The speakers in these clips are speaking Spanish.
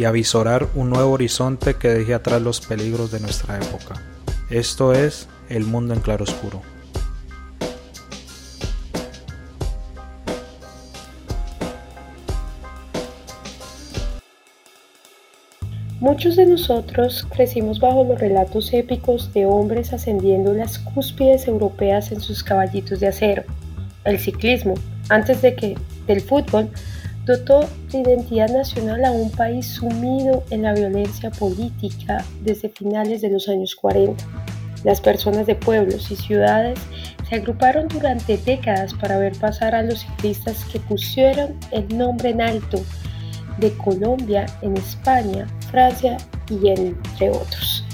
y avisorar un nuevo horizonte que deje atrás los peligros de nuestra época. Esto es El Mundo en Claroscuro. Muchos de nosotros crecimos bajo los relatos épicos de hombres ascendiendo las cúspides europeas en sus caballitos de acero el ciclismo, antes de que del fútbol, dotó de identidad nacional a un país sumido en la violencia política desde finales de los años 40. Las personas de pueblos y ciudades se agruparon durante décadas para ver pasar a los ciclistas que pusieron el nombre en alto de Colombia en España, Francia y entre otros.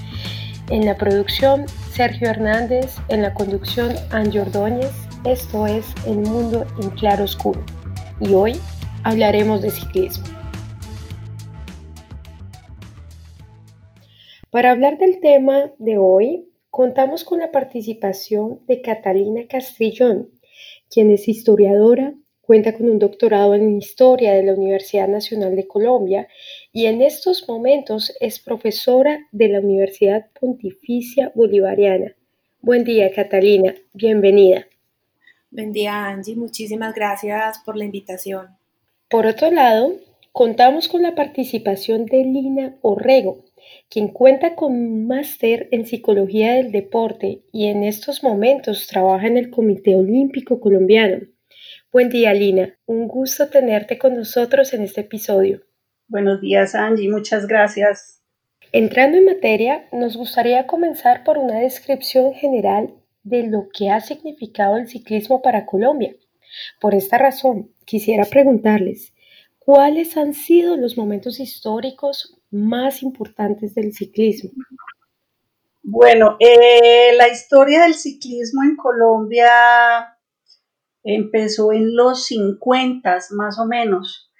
En la producción, Sergio Hernández, en la conducción, Angie Ordóñez, esto es El Mundo en Claro Oscuro y hoy hablaremos de ciclismo. Para hablar del tema de hoy, contamos con la participación de Catalina Castrillón, quien es historiadora, cuenta con un doctorado en Historia de la Universidad Nacional de Colombia y en estos momentos es profesora de la Universidad Pontificia Bolivariana. Buen día, Catalina, bienvenida. Buen día, Angie. Muchísimas gracias por la invitación. Por otro lado, contamos con la participación de Lina Orrego, quien cuenta con un máster en psicología del deporte y en estos momentos trabaja en el Comité Olímpico Colombiano. Buen día, Lina. Un gusto tenerte con nosotros en este episodio. Buenos días, Angie. Muchas gracias. Entrando en materia, nos gustaría comenzar por una descripción general de lo que ha significado el ciclismo para Colombia. Por esta razón, quisiera preguntarles, ¿cuáles han sido los momentos históricos más importantes del ciclismo? Bueno, eh, la historia del ciclismo en Colombia empezó en los 50 más o menos.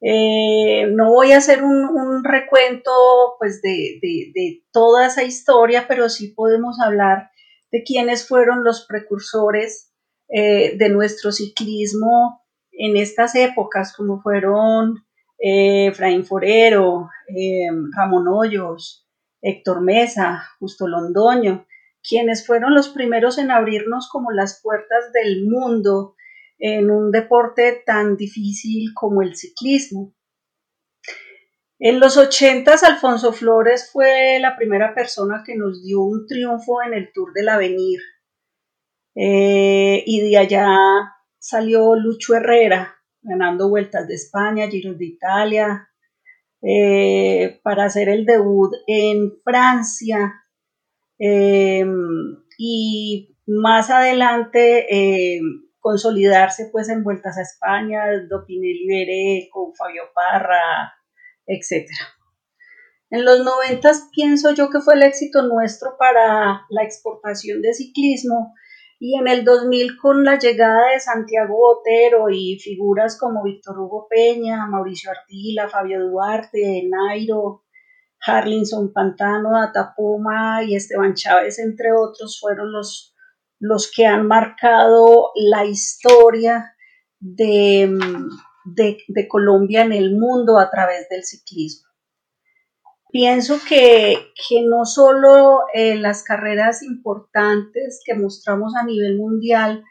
Eh, no voy a hacer un, recuento pues, de, de, toda esa historia, pero sí podemos hablar de quiénes fueron los precursores eh, de nuestro ciclismo en estas épocas, como fueron eh, Efraín Forero, eh, Ramón Hoyos, Héctor Mesa, Justo Londoño, quienes fueron los primeros en abrirnos como las puertas del mundo en un deporte tan difícil como el ciclismo. En los ochentas, Alfonso Flores fue la primera persona que nos dio un triunfo en el Tour del Avenir. Eh, y de allá salió Lucho Herrera, ganando vueltas de España, Giros de Italia, eh, para hacer el debut en Francia. Em, y más adelante eh, consolidarse pues en vueltas a España, Dopinelli Beré con Fabio Parra, etc. En los 90 pienso yo que fue el éxito nuestro para la exportación de ciclismo y en el 2000 con la llegada de Santiago Botero y figuras como Víctor Hugo Peña, Mauricio Artila, Fabio Duarte, Nairo, Harlinson Pantano, Atapuma y Esteban Chávez, entre otros, fueron los, los que han marcado la historia de, de, Colombia en el mundo a través del ciclismo. Pienso que, no solo eh, las carreras importantes que mostramos a nivel mundial,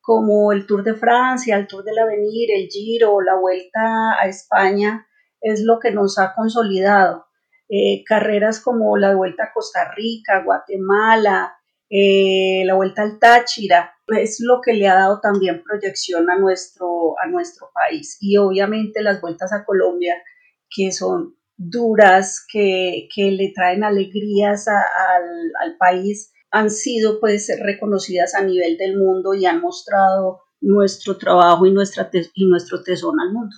como el Tour de Francia, el Tour del Avenir, el Giro, la Vuelta a España, es lo que nos ha consolidado. Eh, carreras como la Vuelta a Costa Rica, Guatemala, eh, la Vuelta al Táchira, es lo que le ha dado también proyección a nuestro, a nuestro país. Y obviamente las vueltas a Colombia, que son duras, que, le traen alegrías al, país, han sido pues reconocidas a nivel del mundo y han mostrado nuestro trabajo y, nuestra y nuestro tesón al mundo.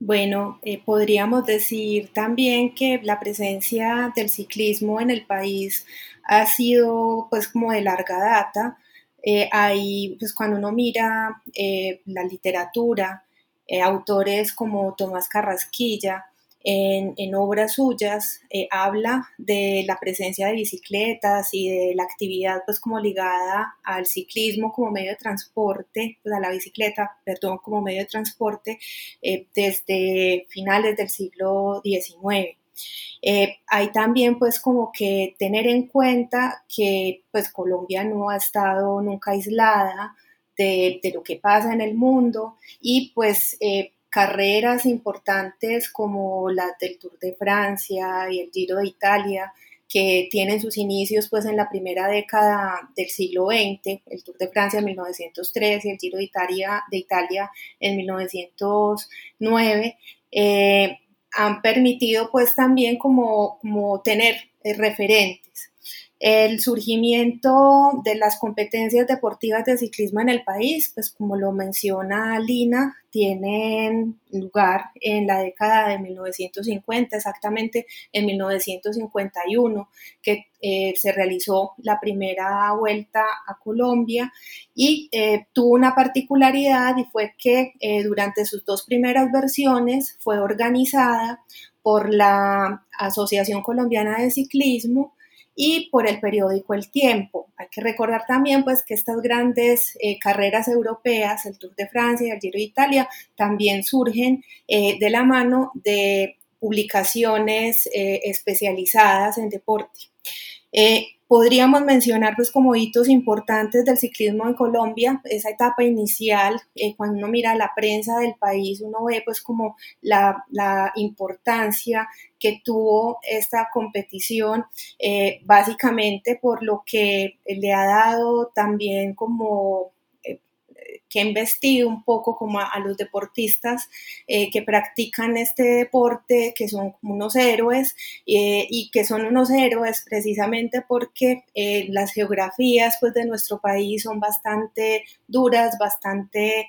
Bueno, eh, podríamos decir también que la presencia del ciclismo en el país ha sido pues como de larga data. Eh, pues cuando uno mira eh, la literatura, autores como Tomás Carrasquilla, en, obras suyas eh, habla de la presencia de bicicletas y de la actividad pues como ligada al ciclismo como medio de transporte, pues, a la bicicleta, perdón, como medio de transporte eh, desde finales del siglo XIX. Eh, hay también pues como que tener en cuenta que pues Colombia no ha estado nunca aislada de, de lo que pasa en el mundo y pues carreras importantes como las del Tour de Francia y el Giro de Italia, que tienen sus inicios pues en la primera década del siglo XX, el Tour de Francia en 1903 y el Giro de Italia, de Italia en 1909, eh, han permitido pues también como, como tener eh, referentes. El surgimiento de las competencias deportivas de ciclismo en el país, pues como lo menciona Lina, tienen lugar en la década de 1950, exactamente en 1951, que eh, se realizó la primera vuelta a Colombia y eh, tuvo una particularidad y fue que eh, durante sus dos primeras versiones fue organizada por la Asociación Colombiana de Ciclismo, y por el periódico El Tiempo. Hay que recordar también pues que estas grandes eh, carreras europeas, el Tour de Francia y el Giro de Italia, también surgen eh, de la mano de publicaciones eh, especializadas en deporte. Podríamos mencionar pues como hitos importantes del ciclismo en Colombia, esa etapa inicial, eh, cuando uno mira la prensa del país, uno ve pues como la, importancia que tuvo esta competición, eh, básicamente por lo que le ha dado también como que ha investido un poco como a, los deportistas eh, que practican este deporte, que son unos héroes eh, y que son unos héroes precisamente porque eh, las geografías pues, de nuestro país son bastante duras, bastante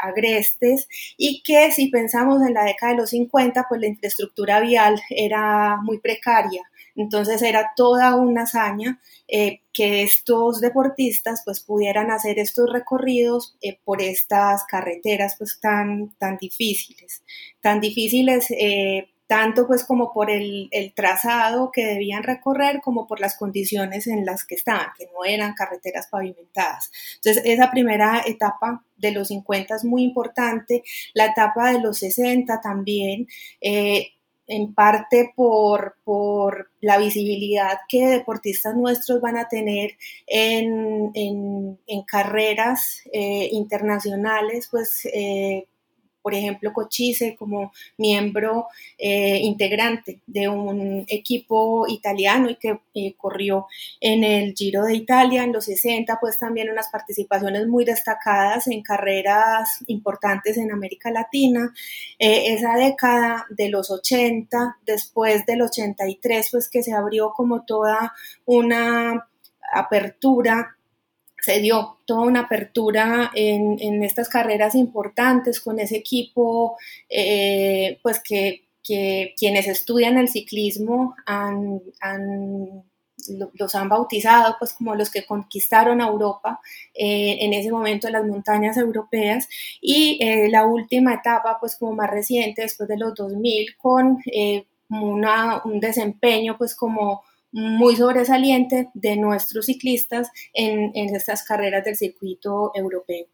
agrestes y que si pensamos en la década de los 50, pues la infraestructura vial era muy precaria. Entonces era toda una hazaña eh, que estos deportistas pues pudieran hacer estos recorridos eh, por estas carreteras pues tan, tan difíciles, tan difíciles eh, tanto pues como por el, el, trazado que debían recorrer como por las condiciones en las que estaban, que no eran carreteras pavimentadas. Entonces esa primera etapa de los 50 es muy importante, la etapa de los 60 también en parte por, por, la visibilidad que deportistas nuestros van a tener en, en, carreras eh, internacionales, pues eh, por ejemplo, Cochise como miembro eh, integrante de un equipo italiano y que eh, corrió en el Giro de Italia en los 60, pues también unas participaciones muy destacadas en carreras importantes en América Latina. Eh, esa década de los 80, después del 83, pues que se abrió como toda una apertura se dio toda una apertura en, estas carreras importantes con ese equipo, eh, pues que, quienes estudian el ciclismo los han bautizado pues como los que conquistaron Europa eh, en ese momento en las montañas europeas. Y eh, la última etapa pues como más reciente después de los 2000 con un desempeño pues como muy sobresaliente de nuestros ciclistas en, estas carreras del circuito europeo.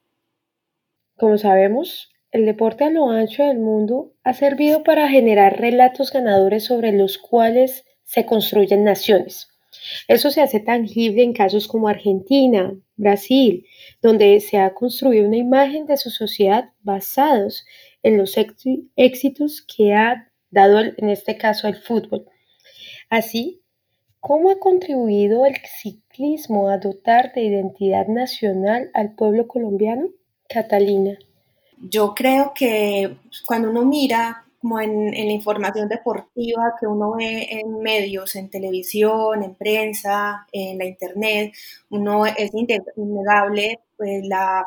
Como sabemos, el deporte a lo ancho del mundo ha servido para generar relatos ganadores sobre los cuales se construyen naciones. Eso se hace tangible en casos como Argentina, Brasil, donde se ha construido una imagen de su sociedad basados en los éxitos que ha dado en este caso el fútbol. Así, ¿Cómo ha contribuido el ciclismo a dotar de identidad nacional al pueblo colombiano? Catalina. Yo creo que cuando uno mira como en, la información deportiva que uno ve en medios, en televisión, en prensa, en la internet, uno es innegable pues, la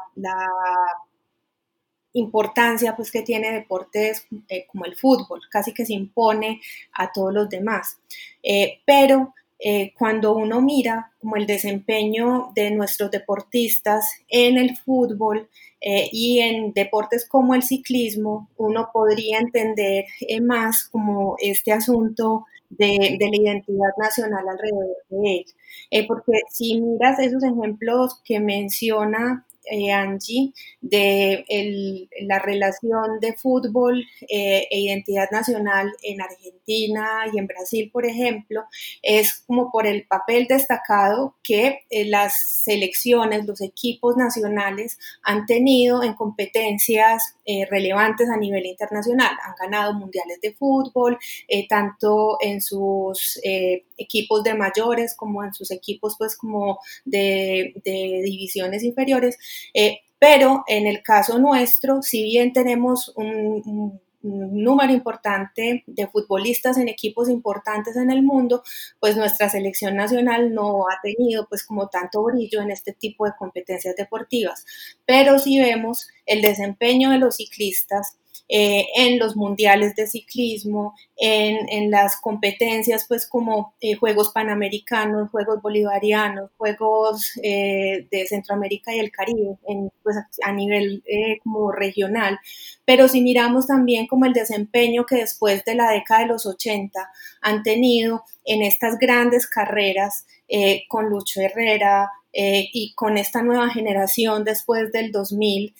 importancia pues que tiene deportes eh, como el fútbol, casi que se impone a todos los demás. Eh, pero eh, cuando uno mira como el desempeño de nuestros deportistas en el fútbol y en deportes como el ciclismo, uno podría entender más como este asunto de, de, la identidad nacional alrededor de él. porque si miras esos ejemplos que menciona eh, Angie, de la relación de fútbol eh, e identidad nacional en Argentina y en Brasil, por ejemplo, es como por el papel destacado que eh, las selecciones, los equipos nacionales han tenido en competencias relevantes a nivel internacional. Han ganado mundiales de fútbol, tanto en sus equipos de mayores como en sus equipos pues como de, de divisiones inferiores eh, pero en el caso nuestro, si bien tenemos un, número importante de futbolistas en equipos importantes en el mundo, pues nuestra selección nacional no ha tenido pues como tanto brillo en este tipo de competencias deportivas. Pero si vemos el desempeño de los ciclistas, eh, en los mundiales de ciclismo, en, las competencias pues como eh, Juegos Panamericanos, Juegos Bolivarianos, Juegos eh, de Centroamérica y el Caribe, en, pues a nivel como regional. Pero si miramos también como el desempeño que después de la década de los 80 han tenido en estas grandes carreras con Lucho Herrera, y con esta nueva generación después del 2000,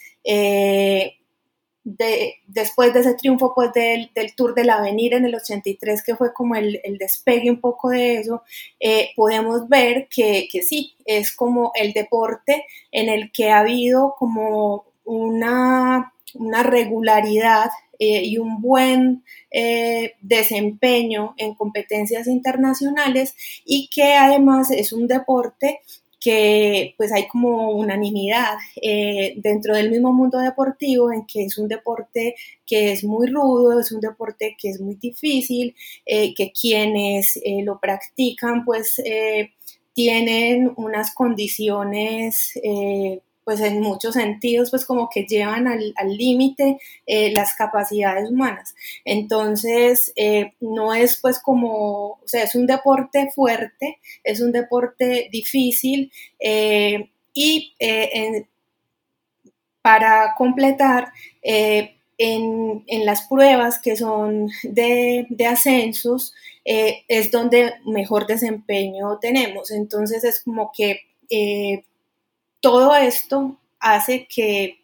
después de ese triunfo pues del, Tour del Avenir en el 83, que fue como el, despegue un poco de eso, eh, podemos ver que, sí, es como el deporte en el que ha habido como una, una regularidad eh, y un buen eh, desempeño en competencias internacionales y que además es un deporte que pues hay como unanimidad eh, dentro del mismo mundo deportivo en que es un deporte que es muy rudo, es un deporte que es muy difícil, eh, que quienes eh, lo practican pues tienen unas condiciones pues en muchos sentidos, pues como que llevan al límite eh, las capacidades humanas. Entonces, eh, no es pues como, o sea, es un deporte fuerte, es un deporte difícil eh, y para completar, en, en, las pruebas que son de, de ascensos, es donde mejor desempeño tenemos. Entonces, es como que todo esto hace que,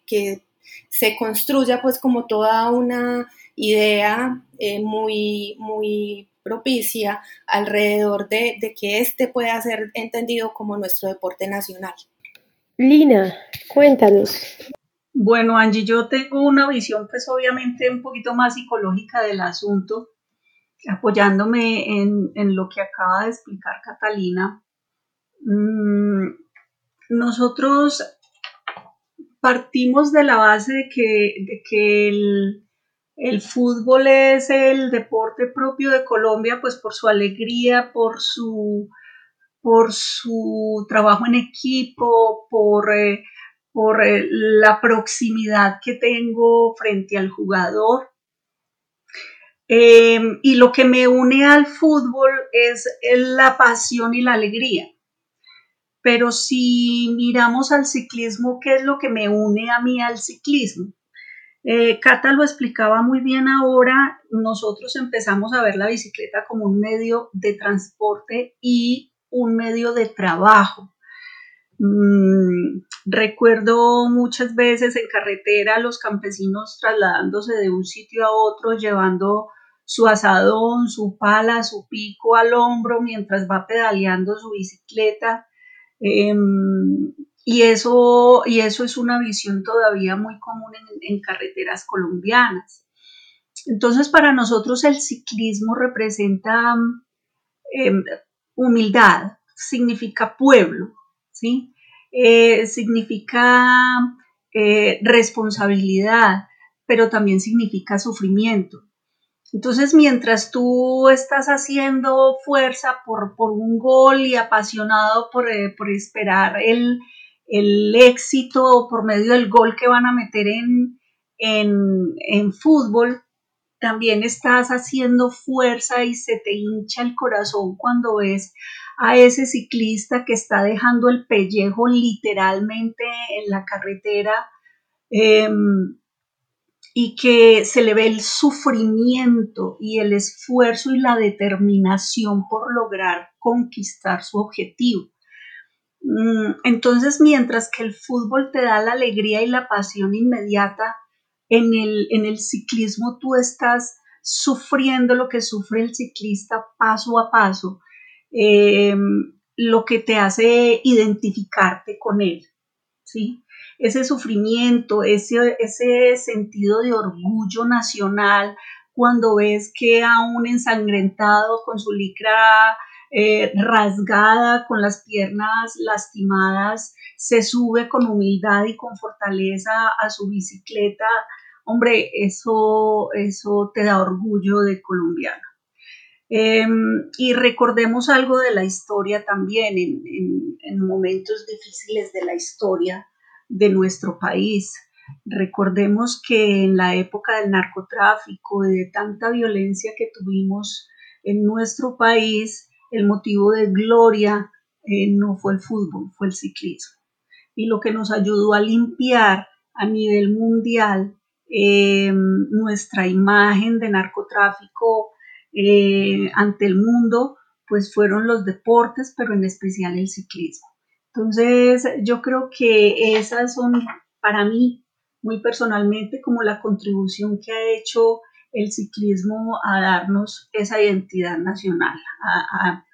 se construya pues como toda una idea eh, muy, muy propicia alrededor de, que este pueda ser entendido como nuestro deporte nacional. Lina, cuéntanos. Bueno, Angie, yo tengo una visión pues obviamente un poquito más psicológica del asunto, apoyándome en, lo que acaba de explicar Catalina. Mm, nosotros partimos de la base de que, el, fútbol es el deporte propio de Colombia, pues por su alegría, por su, trabajo en equipo, por, eh, eh, la proximidad que tengo frente al jugador. Em, y lo que me une al fútbol es la pasión y la alegría. Pero si miramos al ciclismo, ¿qué es lo que me une a mí al ciclismo? Eh, Cata lo explicaba muy bien ahora, nosotros empezamos a ver la bicicleta como un medio de transporte y un medio de trabajo. Mm, recuerdo muchas veces en carretera los campesinos trasladándose de un sitio a otro, llevando su asadón, su pala, su pico al hombro mientras va pedaleando su bicicleta. Em, y, eso, y eso es una visión todavía muy común en, carreteras colombianas. Entonces, para nosotros el ciclismo representa em, humildad, significa pueblo, ¿sí? Eh, significa eh, responsabilidad, pero también significa sufrimiento. Entonces, mientras tú estás haciendo fuerza por, un gol y apasionado por, eh, esperar el, éxito por medio del gol que van a meter en, en, en fútbol, también estás haciendo fuerza y se te hincha el corazón cuando ves a ese ciclista que está dejando el pellejo literalmente en la carretera em, y que se le ve el sufrimiento y el esfuerzo y la determinación por lograr conquistar su objetivo. Mm, entonces, mientras que el fútbol te da la alegría y la pasión inmediata, en el, en el ciclismo tú estás sufriendo lo que sufre el ciclista paso a paso, em, lo que te hace identificarte con él, ¿sí? Ese sufrimiento, ese, ese sentido de orgullo nacional, cuando ves que a un ensangrentado con su licra eh, rasgada, con las piernas lastimadas, se sube con humildad y con fortaleza a su bicicleta, hombre, eso, eso te da orgullo de colombiano. Em, y recordemos algo de la historia también, en, en, momentos difíciles de la historia de nuestro país. Recordemos que en la época del narcotráfico y de tanta violencia que tuvimos en nuestro país, el motivo de gloria eh, no fue el fútbol, fue el ciclismo. Y lo que nos ayudó a limpiar a nivel mundial eh, nuestra imagen de narcotráfico eh, ante el mundo, pues fueron los deportes, pero en especial el ciclismo. Entonces, yo creo que esas son para mí, muy personalmente, como la contribución que ha hecho el ciclismo a darnos esa identidad nacional, a,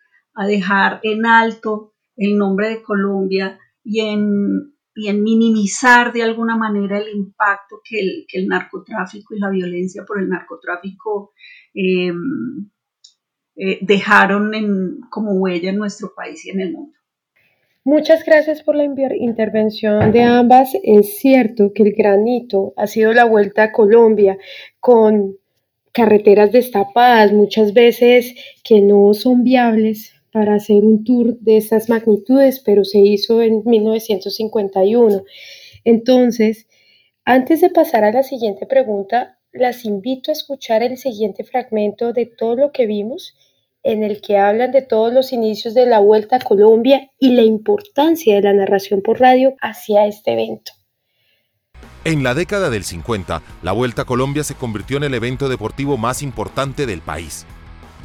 dejar en alto el nombre de Colombia y en, minimizar de alguna manera el impacto que el, narcotráfico y la violencia por el narcotráfico em, eh, dejaron como huella en nuestro país y en el mundo. Muchas gracias por la intervención de ambas. Es cierto que el granito ha sido la vuelta a Colombia con carreteras destapadas, muchas veces que no son viables para hacer un tour de estas magnitudes, pero se hizo en 1951. Entonces, antes de pasar a la siguiente pregunta, las invito a escuchar el siguiente fragmento de todo lo que vimos, en el que hablan de todos los inicios de la Vuelta a Colombia y la importancia de la narración por radio hacia este evento. En la década del 50, la Vuelta a Colombia se convirtió en el evento deportivo más importante del país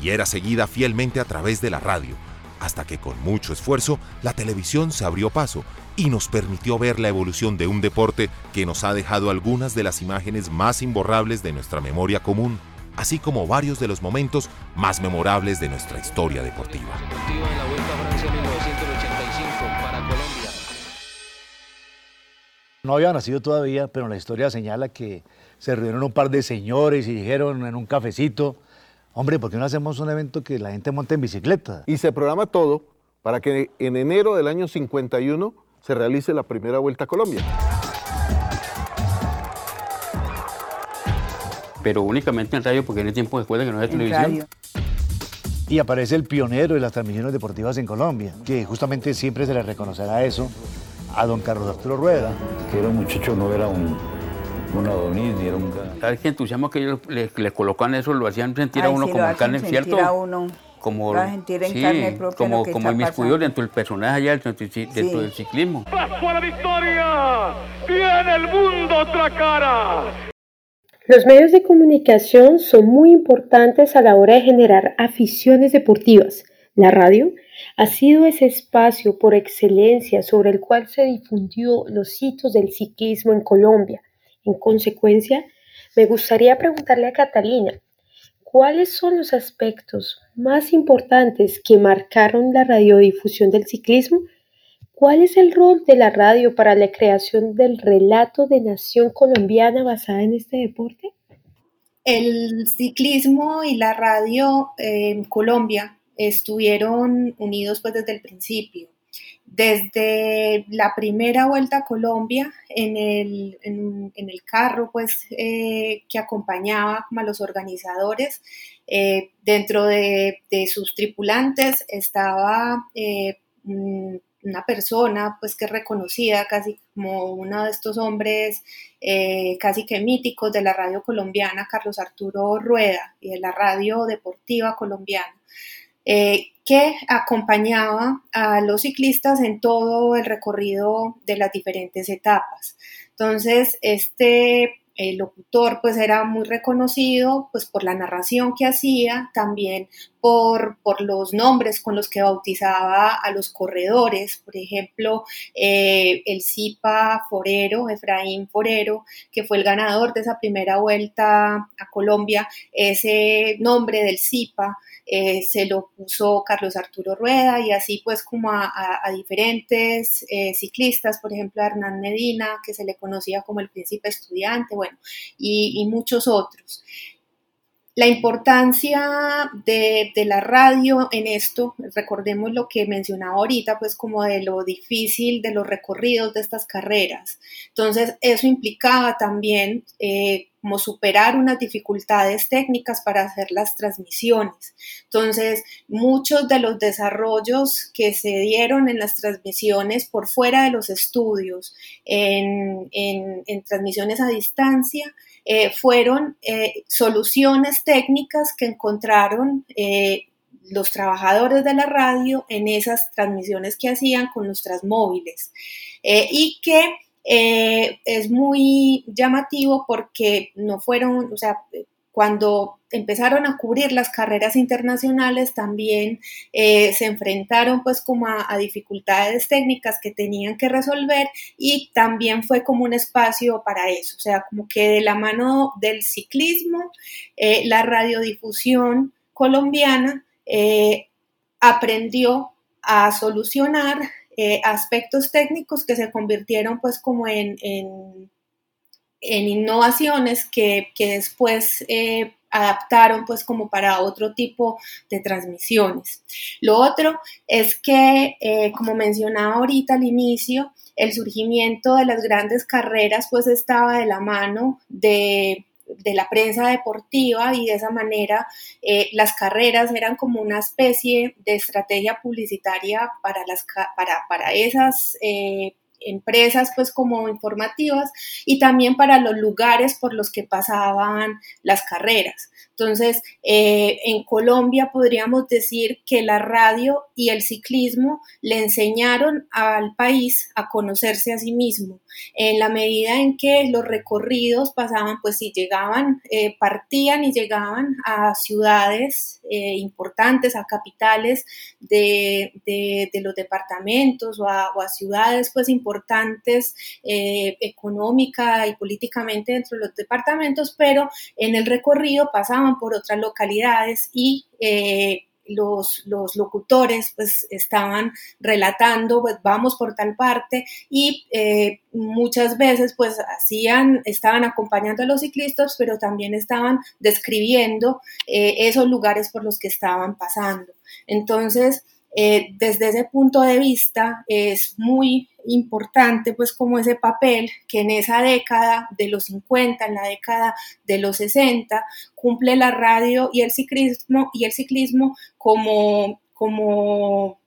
y era seguida fielmente a través de la radio, hasta que con mucho esfuerzo la televisión se abrió paso y nos permitió ver la evolución de un deporte que nos ha dejado algunas de las imágenes más imborrables de nuestra memoria común, así como varios de los momentos más memorables de nuestra historia deportiva. No había nacido todavía, pero la historia señala que se reunieron un par de señores y dijeron en un cafecito, hombre, ¿por qué no hacemos un evento que la gente monte en bicicleta? Y se programa todo para que en enero del año 51 se realice la primera vuelta a Colombia. Pero únicamente en radio, porque en el tiempo después de que no había televisión. Y aparece el pionero de las transmisiones deportivas en Colombia, que justamente siempre se le reconocerá eso a don Carlos Arturo Rueda. Que era un muchacho, no era un, un Adonis, ni era un... ¿Sabes qué entusiasmo que ellos le, colocan eso? Lo hacían sentir a uno como carne, ¿cierto? A uno. Como, sentir en carne propia como, lo que como dentro del personaje allá, dentro, del ciclismo. ¡Paso a la victoria! ¡Tiene el mundo otra cara! Los medios de comunicación son muy importantes a la hora de generar aficiones deportivas. La radio ha sido ese espacio por excelencia sobre el cual se difundió los hitos del ciclismo en Colombia. En consecuencia, me gustaría preguntarle a Catalina, ¿cuáles son los aspectos más importantes que marcaron la radiodifusión del ciclismo? ¿Cuál es el rol de la radio para la creación del relato de nación colombiana basada en este deporte? El ciclismo y la radio en Colombia estuvieron unidos pues desde el principio. Desde la primera vuelta a Colombia, en el, en, el carro pues, eh, que acompañaba a los organizadores, eh, dentro de, sus tripulantes estaba eh, una persona pues que es reconocida casi como uno de estos hombres eh, casi que míticos de la radio colombiana, Carlos Arturo Rueda, y de la radio deportiva colombiana, eh, que acompañaba a los ciclistas en todo el recorrido de las diferentes etapas. Entonces, este el locutor pues era muy reconocido pues por la narración que hacía, también por, los nombres con los que bautizaba a los corredores, por ejemplo, eh, el Zipa Forero, Efraín Forero, que fue el ganador de esa primera vuelta a Colombia, ese nombre del Zipa eh, se lo puso Carlos Arturo Rueda y así pues como a, diferentes eh, ciclistas, por ejemplo a Hernán Medina, que se le conocía como el príncipe estudiante, bueno, y, muchos otros. La importancia de, la radio en esto, recordemos lo que mencionaba ahorita, pues como de lo difícil de los recorridos de estas carreras. Entonces, eso implicaba también eh, como superar unas dificultades técnicas para hacer las transmisiones. Entonces, muchos de los desarrollos que se dieron en las transmisiones por fuera de los estudios, en, transmisiones a distancia, eh, fueron eh, soluciones técnicas que encontraron eh, los trabajadores de la radio en esas transmisiones que hacían con los transmóviles. Y que es muy llamativo porque no fueron, o sea, cuando empezaron a cubrir las carreras internacionales también eh, se enfrentaron pues como a, dificultades técnicas que tenían que resolver y también fue como un espacio para eso, o sea, como que de la mano del ciclismo, eh, la radiodifusión colombiana aprendió a solucionar eh, aspectos técnicos que se convirtieron pues como en, innovaciones que, después eh, adaptaron pues como para otro tipo de transmisiones. Lo otro es que, eh, como mencionaba ahorita al inicio, el surgimiento de las grandes carreras pues estaba de la mano de de la prensa deportiva y de esa manera eh, las carreras eran como una especie de estrategia publicitaria para, las, para, para esas empresas pues como informativas y también para los lugares por los que pasaban las carreras. Entonces, eh, en Colombia podríamos decir que la radio y el ciclismo le enseñaron al país a conocerse a sí mismo, en la medida en que los recorridos pasaban, pues si llegaban, eh, partían y llegaban a ciudades eh, importantes, a capitales de, los departamentos o a, ciudades pues importantes económica y políticamente dentro de los departamentos, pero en el recorrido pasaban por otras localidades y eh, los, los, locutores pues estaban relatando, pues vamos por tal parte y eh, muchas veces pues hacían, estaban acompañando a los ciclistas, pero también estaban describiendo eh, esos lugares por los que estaban pasando. Entonces, desde ese punto de vista es muy importante pues como ese papel que en esa década de los 50, en la década de los 60, cumple la radio y el ciclismo y el ciclismo como, como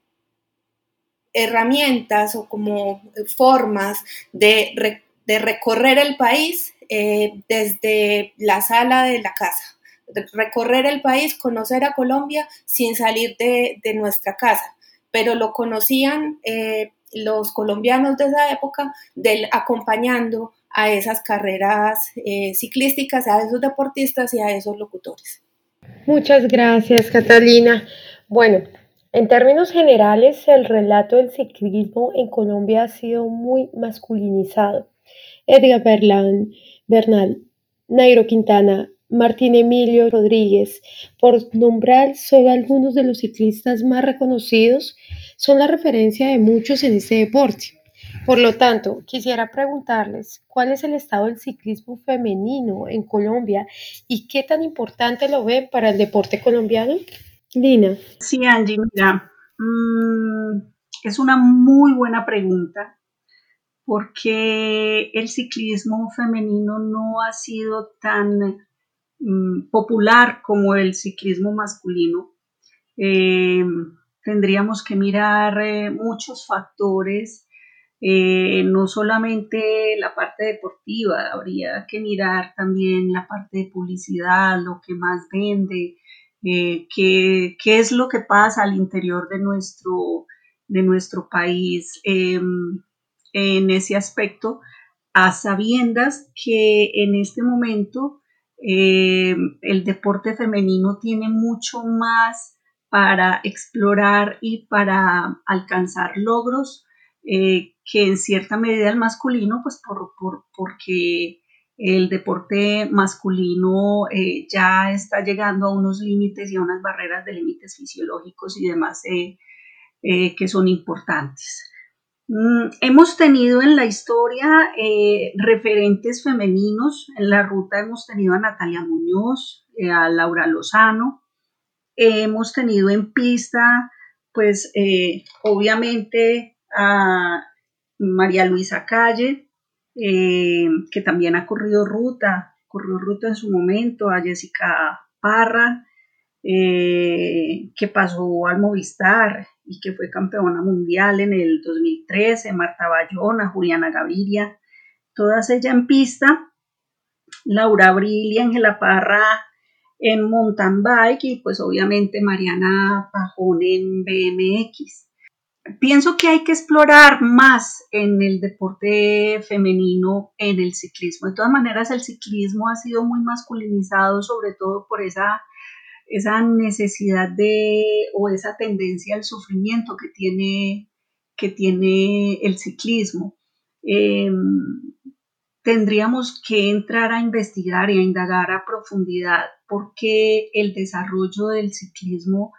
herramientas o como formas de, recorrer el país eh, desde la sala de la casa. Recorrer el país, conocer a Colombia sin salir de, nuestra casa, pero lo conocían eh, los colombianos de esa época del, acompañando a esas carreras eh, ciclísticas, a esos deportistas y a esos locutores. Muchas gracias, Catalina. Bueno, en términos generales, el relato del ciclismo en Colombia ha sido muy masculinizado. Edgar Berlán, Bernal, Nairo Quintana, Martín Emilio Rodríguez, por nombrar solo algunos de los ciclistas más reconocidos, son la referencia de muchos en este deporte. Por lo tanto, quisiera preguntarles cuál es el estado del ciclismo femenino en Colombia y qué tan importante lo ven para el deporte colombiano. Lina. Sí, Angie, mira, mm, es una muy buena pregunta porque el ciclismo femenino no ha sido tan Mm, popular como el ciclismo masculino. Eh, tendríamos que mirar eh, muchos factores, eh, no solamente la parte deportiva, habría que mirar también la parte de publicidad, lo que más vende, qué, qué, es lo que pasa al interior de nuestro, de nuestro país em, en ese aspecto, a sabiendas que en este momento em, el deporte femenino tiene mucho más para explorar y para alcanzar logros eh, que en cierta medida el masculino, pues por, porque el deporte masculino eh, ya está llegando a unos límites y a unas barreras de límites fisiológicos y demás eh, que son importantes. Mm, hemos tenido en la historia referentes femeninos. En la ruta hemos tenido a Natalia Muñoz, a Laura Lozano, hemos tenido en pista, pues eh, obviamente a María Luisa Calle, eh, que también ha corrido ruta, corrió ruta en su momento, a Jessica Parra, eh, que pasó al Movistar y que fue campeona mundial en el 2013, Marta Bayona, Juliana Gaviria, todas ellas en pista, Laura Abril y Ángela Parra en mountain bike y pues obviamente Mariana Pajón en BMX. Pienso que hay que explorar más en el deporte femenino, en el ciclismo. De todas maneras, el ciclismo ha sido muy masculinizado, sobre todo por esa, esa necesidad de o esa tendencia al sufrimiento que tiene, que tiene el ciclismo. Em, tendríamos que entrar a investigar y a indagar a profundidad por qué el desarrollo del ciclismo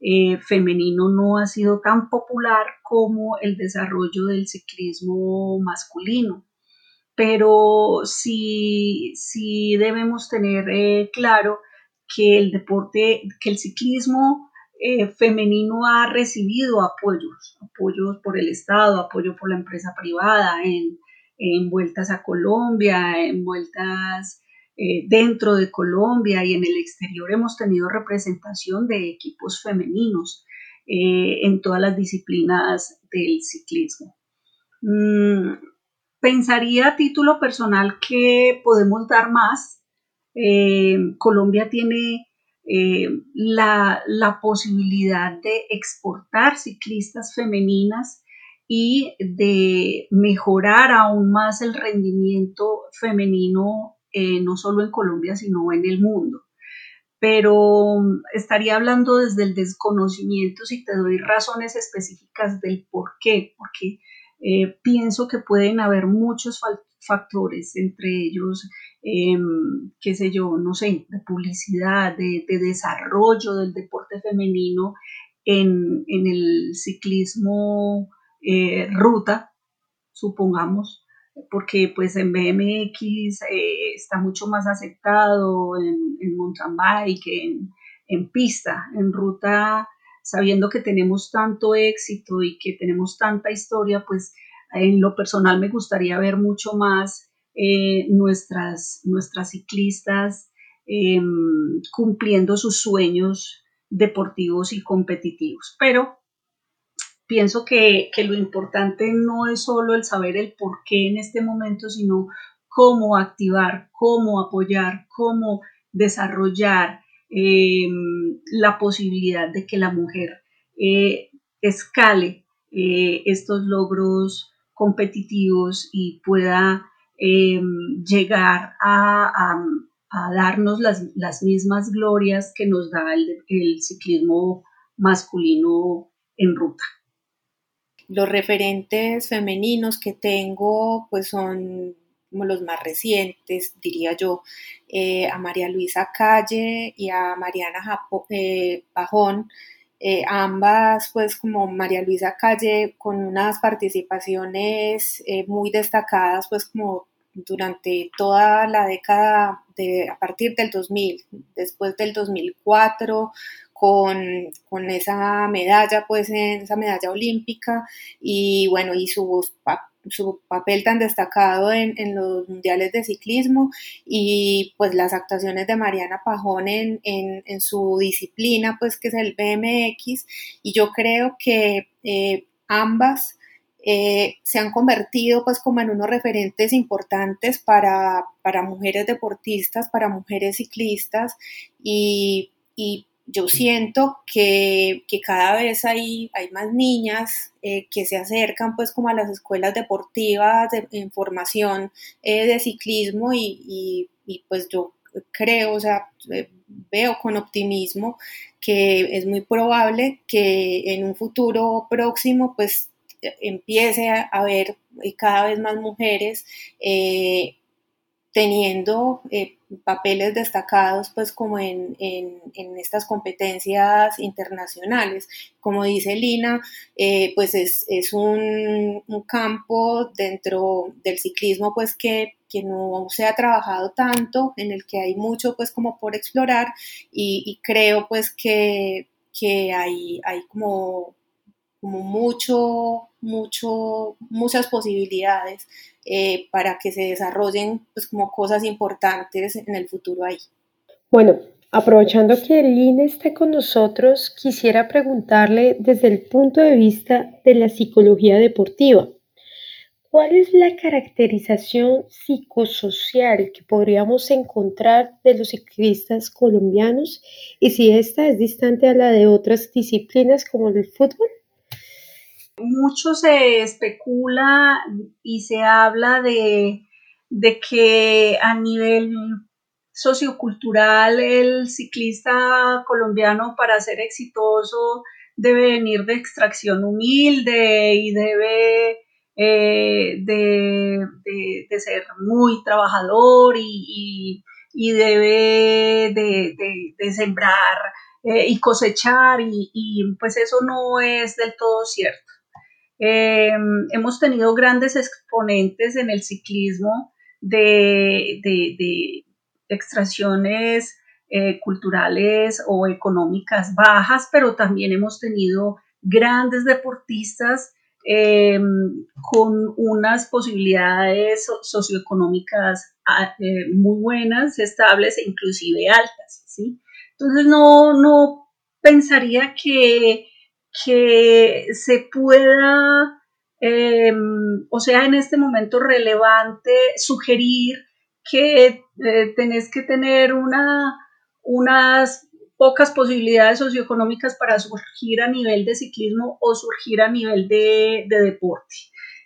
eh, femenino no ha sido tan popular como el desarrollo del ciclismo masculino. Pero sí, sí debemos tener eh, claro que el deporte, que el ciclismo eh, femenino ha recibido apoyos, apoyos por el Estado, apoyo por la empresa privada en, en vueltas a Colombia, en vueltas eh, dentro de Colombia y en el exterior hemos tenido representación de equipos femeninos eh, en todas las disciplinas del ciclismo. Mm, pensaría a título personal que podemos dar más. Eh, Colombia tiene la, la posibilidad de exportar ciclistas femeninas y de mejorar aún más el rendimiento femenino, eh, no solo en Colombia, sino en el mundo. Pero mm, estaría hablando desde el desconocimiento si te doy razones específicas del por qué, porque eh, pienso que pueden haber muchos factores, entre ellos, em, qué sé yo, no sé, de publicidad, de, desarrollo del deporte femenino en, en el ciclismo eh, ruta, supongamos, porque pues en BMX eh, está mucho más aceptado, en, en mountain bike, en, en pista, en ruta, sabiendo que tenemos tanto éxito y que tenemos tanta historia, pues en lo personal me gustaría ver mucho más eh, nuestras, nuestras ciclistas em, cumpliendo sus sueños deportivos y competitivos. Pero pienso que, lo importante no es solo el saber el por qué en este momento, sino cómo activar, cómo apoyar, cómo desarrollar em, la posibilidad de que la mujer eh, escale eh, estos logros competitivos y pueda em, llegar a, darnos las, mismas glorias que nos da el ciclismo masculino en ruta. Los referentes femeninos que tengo pues son como los más recientes, diría yo, eh, a María Luisa Calle y a Mariana Japo, eh, Pajón, eh, ambas pues como María Luisa Calle con unas participaciones muy destacadas pues como durante toda la década de, a partir del 2000, después del 2004, con, esa medalla, pues esa medalla olímpica y bueno, y sus su papel tan destacado en, los mundiales de ciclismo y pues las actuaciones de Mariana Pajón en, en, su disciplina, pues que es el BMX, y yo creo que eh, ambas eh, se han convertido pues como en unos referentes importantes para, para mujeres deportistas, para mujeres ciclistas. Y, y yo siento que, que, cada vez hay, hay más niñas eh, que se acercan pues como a las escuelas deportivas de, en formación eh, de ciclismo y, y, pues yo creo, o sea, veo con optimismo que es muy probable que en un futuro próximo pues empiece a haber cada vez más mujeres eh, teniendo eh, papeles destacados pues como en, estas competencias internacionales. Como dice Lina, eh, pues es, un, campo dentro del ciclismo pues que, no se ha trabajado tanto, en el que hay mucho pues como por explorar y, creo pues que, que hay, hay como como mucho, mucho, muchas posibilidades eh, para que se desarrollen pues, como cosas importantes en el futuro ahí. Bueno, aprovechando que Lina esté con nosotros, quisiera preguntarle desde el punto de vista de la psicología deportiva. ¿Cuál es la caracterización psicosocial que podríamos encontrar de los ciclistas colombianos y si esta es distante a la de otras disciplinas como el fútbol? Mucho se especula y se habla de, que a nivel sociocultural el ciclista colombiano para ser exitoso debe venir de extracción humilde y debe eh, de, ser muy trabajador y, debe de, sembrar eh, y cosechar y, y, pues eso no es del todo cierto. Eh, hemos tenido grandes exponentes en el ciclismo de, extracciones eh, culturales o económicas bajas, pero también hemos tenido grandes deportistas eh, con unas posibilidades socioeconómicas ah, muy buenas, estables e inclusive altas. Entonces no, no pensaría que que se pueda, em, o sea, en este momento relevante, sugerir que eh, tenés que tener una, unas pocas posibilidades socioeconómicas para surgir a nivel de ciclismo o surgir a nivel de, deporte.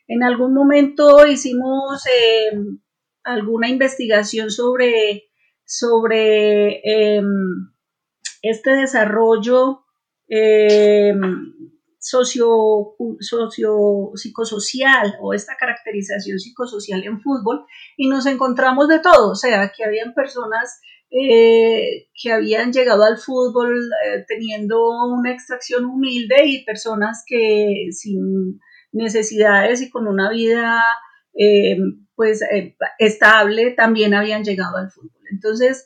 En algún momento hicimos em, alguna investigación sobre, sobre em, este desarrollo eh, socio, socio, psicosocial o esta caracterización psicosocial en fútbol y nos encontramos de todo, o sea, que habían personas eh, que habían llegado al fútbol eh, teniendo una extracción humilde y personas que sin necesidades y con una vida pues estable también habían llegado al fútbol. Entonces,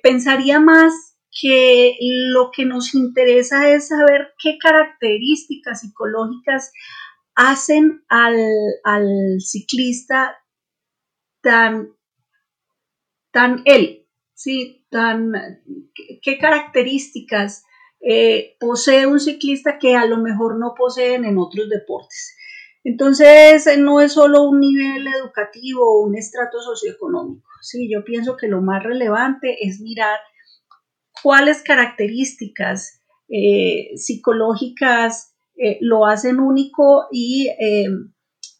pensaría más que lo que nos interesa es saber qué características psicológicas hacen al, ciclista tan, tan él, ¿sí? Tan, qué, características eh, posee un ciclista que a lo mejor no poseen en otros deportes. Entonces, no es solo un nivel educativo o un estrato socioeconómico. Sí, yo pienso que lo más relevante es mirar cuáles características eh, psicológicas eh, lo hacen único y eh,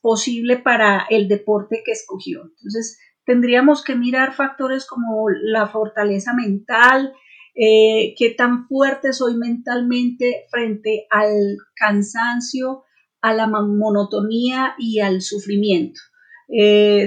posible para el deporte que escogió. Entonces, tendríamos que mirar factores como la fortaleza mental, qué tan fuerte soy mentalmente frente al cansancio, a la monotonía y al sufrimiento.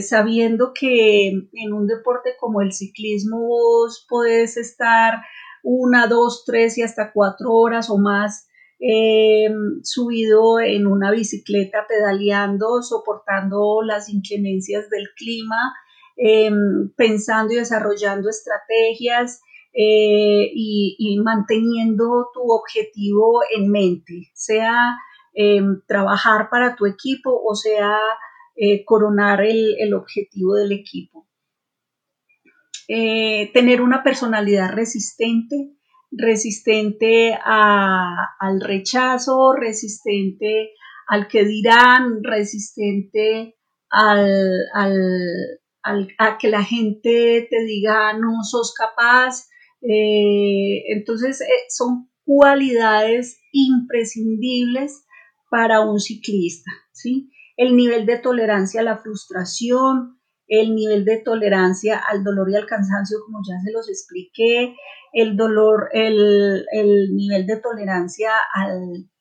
Sabiendo que en un deporte como el ciclismo vos podés estar una, dos, tres y hasta cuatro horas o más eh, subido en una bicicleta pedaleando, soportando las inclemencias del clima, em, pensando y desarrollando estrategias eh, y, manteniendo tu objetivo en mente, sea em, trabajar para tu equipo o sea eh, coronar el, objetivo del equipo. Eh, tener una personalidad resistente, resistente al rechazo, resistente al que dirán, resistente al, a que la gente te diga no sos capaz. Eh, entonces son cualidades imprescindibles para un ciclista, ¿sí? El nivel de tolerancia a la frustración, el nivel de tolerancia al dolor y al cansancio, como ya se los expliqué, el dolor, el, nivel de tolerancia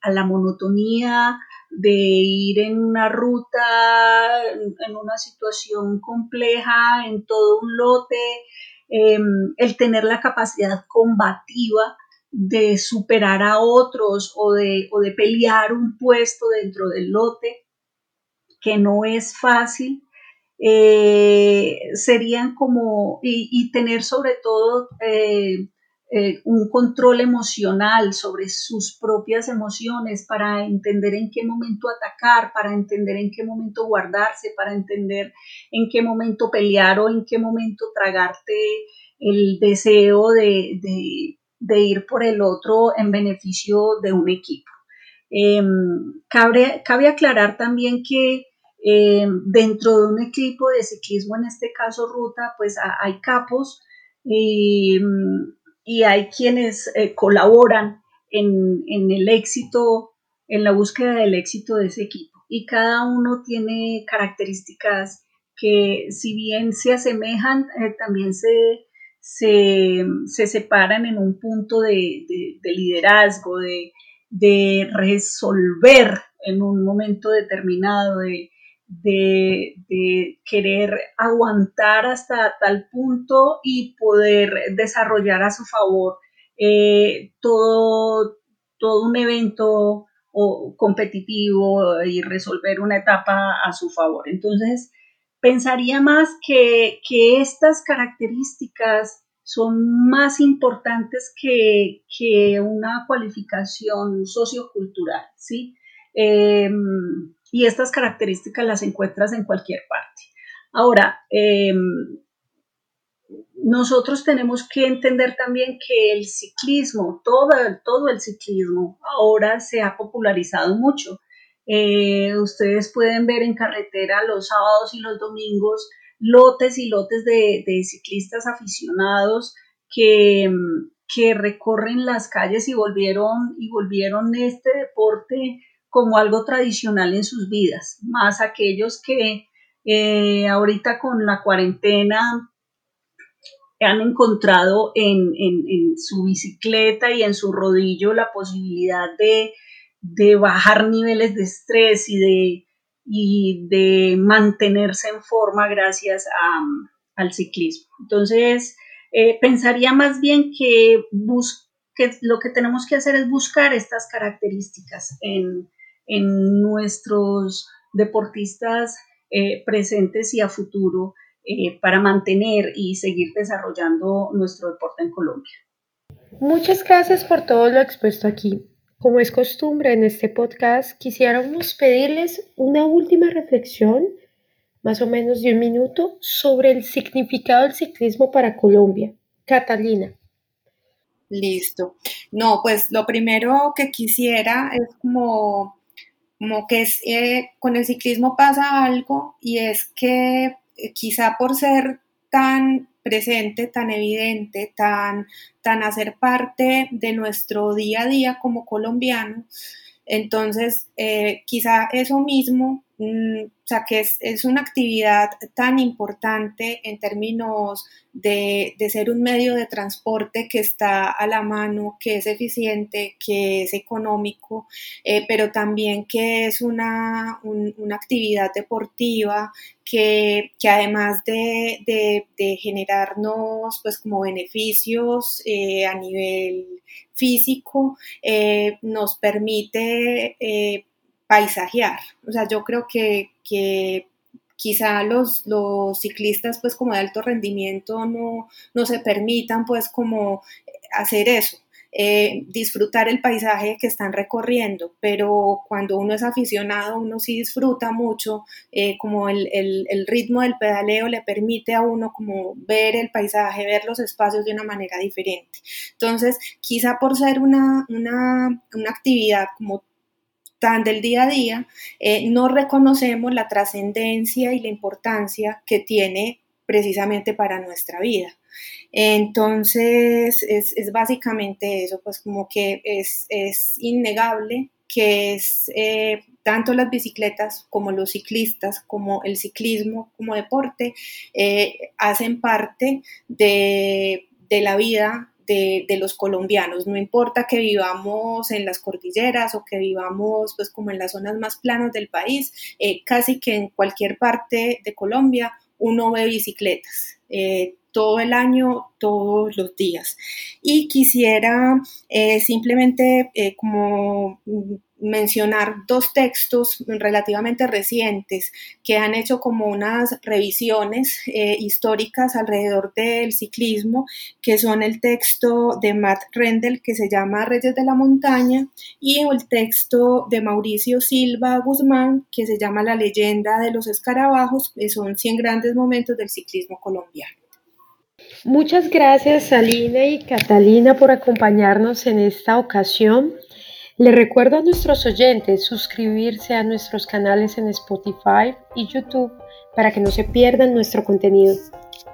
a la monotonía, de ir en una ruta, en, una situación compleja, en todo un lote, em, el tener la capacidad combativa de superar a otros o de, o de pelear un puesto dentro del lote, que no es fácil, eh, serían como, y, tener sobre todo eh, eh, un control emocional sobre sus propias emociones para entender en qué momento atacar, para entender en qué momento guardarse, para entender en qué momento pelear o en qué momento tragarte el deseo de, ir por el otro en beneficio de un equipo. Em, cabe, aclarar también que em, dentro de un equipo de ciclismo, en este caso ruta, pues hay capos. Em, y hay quienes eh, colaboran en, el éxito, en la búsqueda del éxito de ese equipo. Y cada uno tiene características que si bien se asemejan, eh, también se, se, separan en un punto de, liderazgo, de, de, resolver en un momento determinado, de, de, querer aguantar hasta tal punto y poder desarrollar a su favor eh, todo, todo un evento competitivo y resolver una etapa a su favor. Entonces, pensaría más que, estas características son más importantes que, una cualificación sociocultural, ¿sí? Em, y estas características las encuentras en cualquier parte. Ahora, em, nosotros tenemos que entender también que el ciclismo, todo, todo el ciclismo, ahora se ha popularizado mucho. Eh, ustedes pueden ver en carretera los sábados y los domingos lotes y lotes de, ciclistas aficionados que, que, recorren las calles y volvieron, y volvieron este deporte como algo tradicional en sus vidas, más aquellos que eh, ahorita con la cuarentena han encontrado en, su bicicleta y en su rodillo la posibilidad de, bajar niveles de estrés y de, y de mantenerse en forma gracias al ciclismo. Entonces, eh, pensaría más bien que, que lo que tenemos que hacer es buscar estas características en, en nuestros deportistas eh, presentes y a futuro eh, para mantener y seguir desarrollando nuestro deporte en Colombia. Muchas gracias por todo lo expuesto aquí. Como es costumbre en este podcast, quisiéramos pedirles una última reflexión, más o menos de un minuto, sobre el significado del ciclismo para Colombia. Catalina. Listo. No, pues lo primero que quisiera es como como que es, eh, con el ciclismo pasa algo y es que eh, quizá por ser tan presente, tan evidente, tan, tan hacer parte de nuestro día a día como colombiano, entonces eh, quizá eso mismo o sea, que es, una actividad tan importante en términos de, ser un medio de transporte que está a la mano, que es eficiente, que es económico, eh, pero también que es una, actividad deportiva que, además de, generarnos pues como beneficios eh, a nivel físico, eh, nos permite paisajear. O sea, yo creo que, quizá los, ciclistas pues como de alto rendimiento no, se permitan pues como hacer eso. eh, disfrutar el paisaje que están recorriendo, pero cuando uno es aficionado, uno sí disfruta mucho, eh, como el, ritmo del pedaleo le permite a uno como ver el paisaje, ver los espacios de una manera diferente. Entonces, quizá por ser una, una actividad como tan del día a día, eh, no reconocemos la trascendencia y la importancia que tiene precisamente para nuestra vida. Entonces, es, básicamente eso, pues como que es, innegable que es eh, tanto las bicicletas como los ciclistas, como el ciclismo como deporte, eh, hacen parte de, de la vida de, los colombianos. No importa que vivamos en las cordilleras o que vivamos pues como en las zonas más planas del país, eh, casi que en cualquier parte de Colombia uno ve bicicletas. Eh, todo el año, todos los días. Y quisiera eh, simplemente como mencionar dos textos relativamente recientes que han hecho como unas revisiones eh, históricas alrededor del ciclismo, que son el texto de Matt Rendell que se llama Reyes de la Montaña y el texto de Mauricio Silva Guzmán que se llama La leyenda de los escarabajos, que son 100 grandes momentos del ciclismo colombiano. Muchas gracias Aline y Catalina por acompañarnos en esta ocasión. Le recuerdo a nuestros oyentes suscribirse a nuestros canales en Spotify y YouTube para que no se pierdan nuestro contenido.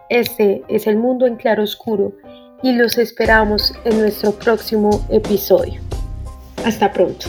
Este es el mundo en claro oscuro y los esperamos en nuestro próximo episodio. Hasta pronto.